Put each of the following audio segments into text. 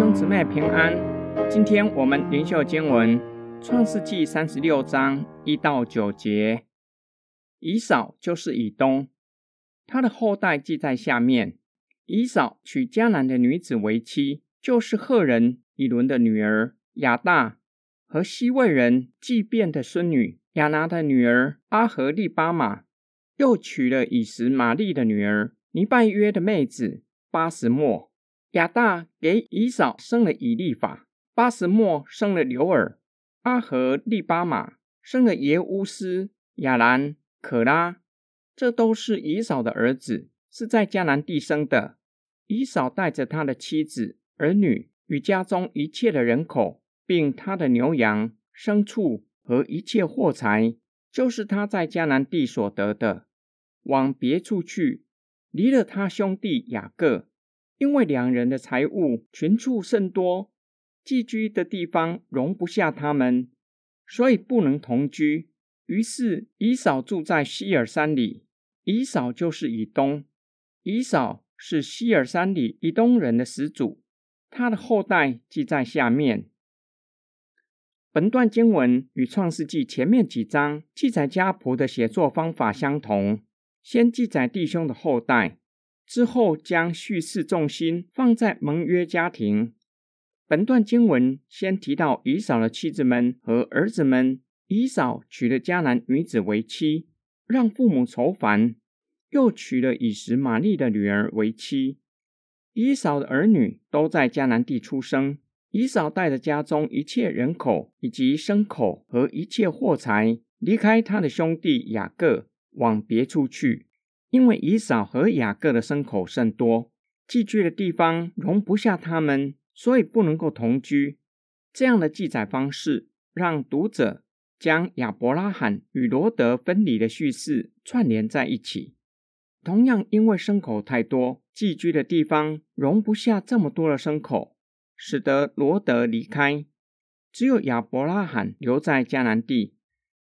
兄姊妹平安，今天我们灵修经文创世纪三十六章一到九节。以扫就是以东，他的后代记在下面。以扫娶迦南的女子为妻，就是赫人以伦的女儿亚大和希未人祭便的孙女亚拿的女儿阿合利巴玛，又娶了以实玛利的女儿尼拜约的妹子巴实末。亚大给以扫生了以利法，巴实末生了流尔，阿合利巴马生了耶乌斯、亚兰、可拉，这都是以扫的儿子，是在迦南地生的。以扫带着他的妻子、儿女与家中一切的人口，并他的牛羊、牲畜和一切货财，就是他在迦南地所得的，往别处去，离了他兄弟雅各。因为两人的财物群畜甚多，寄居的地方容不下他们，所以不能同居。于是以扫住在西尔山里。以扫就是以东，以扫是西尔山里以东人的始祖，他的后代记在下面。本段经文与创世纪前面几章记载家谱的写作方法相同，先记载弟兄的后代。之后将叙事重心放在盟约家庭。本段经文先提到以扫的妻子们和儿子们。以扫娶了迦南女子为妻，让父母愁烦；又娶了以实玛利的女儿为妻。以扫的儿女都在迦南地出生。以扫带着家中一切人口以及牲口和一切货财，离开他的兄弟雅各，往别处去。因为以扫和雅各的牲口甚多，寄居的地方容不下他们，所以不能够同居。这样的记载方式，让读者将亚伯拉罕与罗德分离的叙事串联在一起。同样，因为牲口太多，寄居的地方容不下这么多的牲口，使得罗德离开，只有亚伯拉罕留在迦南地。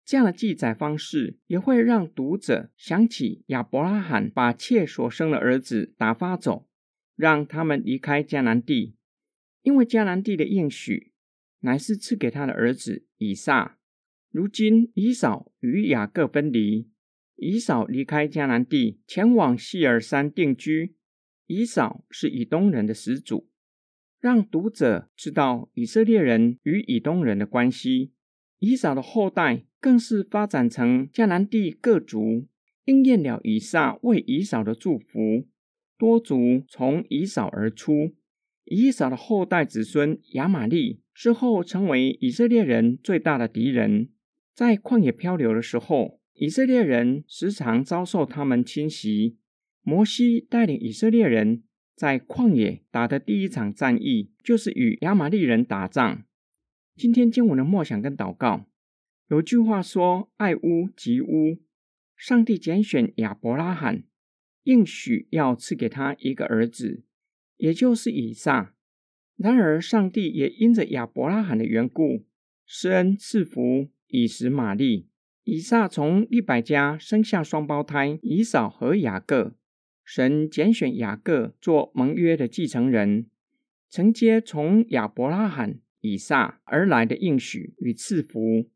这样的记载方式也会让读者想起亚伯拉罕把妾所生的儿子打发走，让他们离开迦南地，因为迦南地的应许乃是赐给他的儿子以撒。如今以扫与雅各分离，以扫离开迦南地，前往西尔山定居。以扫是以东人的始祖，让读者知道以色列人与以东人的关系。以扫的后代更是发展成迦南地各族，应验了以撒为以扫的祝福，多族从以扫而出。以扫的后代子孙亚玛利之后成为以色列人最大的敌人，在旷野漂流的时候，以色列人时常遭受他们侵袭。摩西带领以色列人在旷野打的第一场战役，就是与亚玛利人打仗。今天经文的默想跟祷告，有句话说：“爱屋及乌。”上帝拣选亚伯拉罕，应许要赐给他一个儿子，也就是以撒。然而，上帝也因着亚伯拉罕的缘故，施恩赐福以实玛利。以撒从利百家生下双胞胎以扫和雅各。神拣选雅各做盟约的继承人，承接从亚伯拉罕。以撒而来的应许与赐福，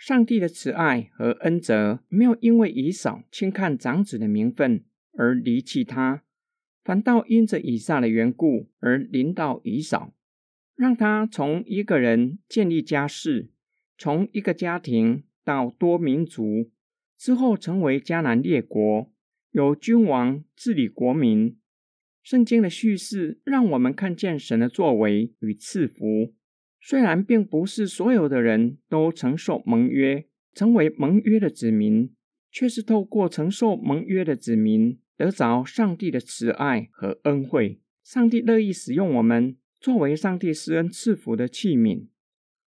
上帝的慈爱和恩泽没有因为以扫轻看长子的名分而离弃他，反倒因着以撒的缘故而临到以扫，让他从一个人建立家室，从一个家庭到多民族，之后成为迦南列国，由君王治理国民。圣经的叙事让我们看见神的作为与赐福。虽然并不是所有的人都承受盟约，成为盟约的子民，却是透过承受盟约的子民，得着上帝的慈爱和恩惠。上帝乐意使用我们作为上帝施恩赐福的器皿。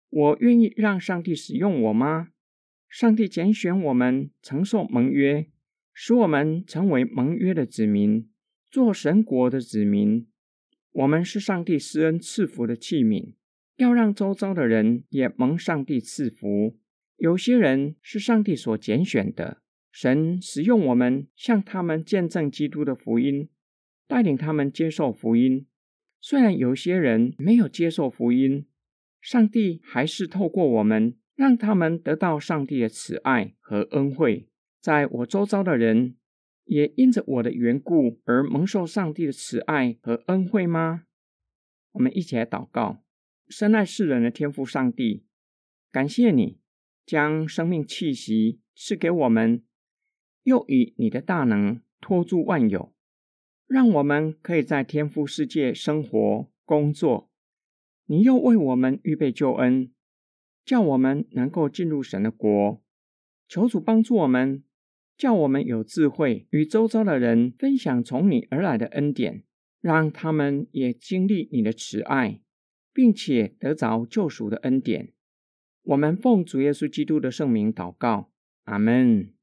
我愿意让上帝使用我吗？上帝拣选我们承受盟约，使我们成为盟约的子民，做神国的子民。我们是上帝施恩赐福的器皿。要让周遭的人也蒙上帝赐福。有些人是上帝所拣选的，神使用我们向他们见证基督的福音，带领他们接受福音，虽然有些人没有接受福音，上帝还是透过我们，让他们得到上帝的慈爱和恩惠。在我周遭的人，也因着我的缘故而蒙受上帝的慈爱和恩惠吗？我们一起来祷告：深爱世人的天父上帝，感谢你将生命气息赐给我们，又以你的大能托住万有，让我们可以在天父世界生活工作。你又为我们预备救恩，叫我们能够进入神的国。求主帮助我们。叫我们有智慧，与周遭的人分享从你而来的恩典，让他们也经历你的慈爱，并且得着救赎的恩典。我们奉主耶稣基督的圣名祷告，阿门。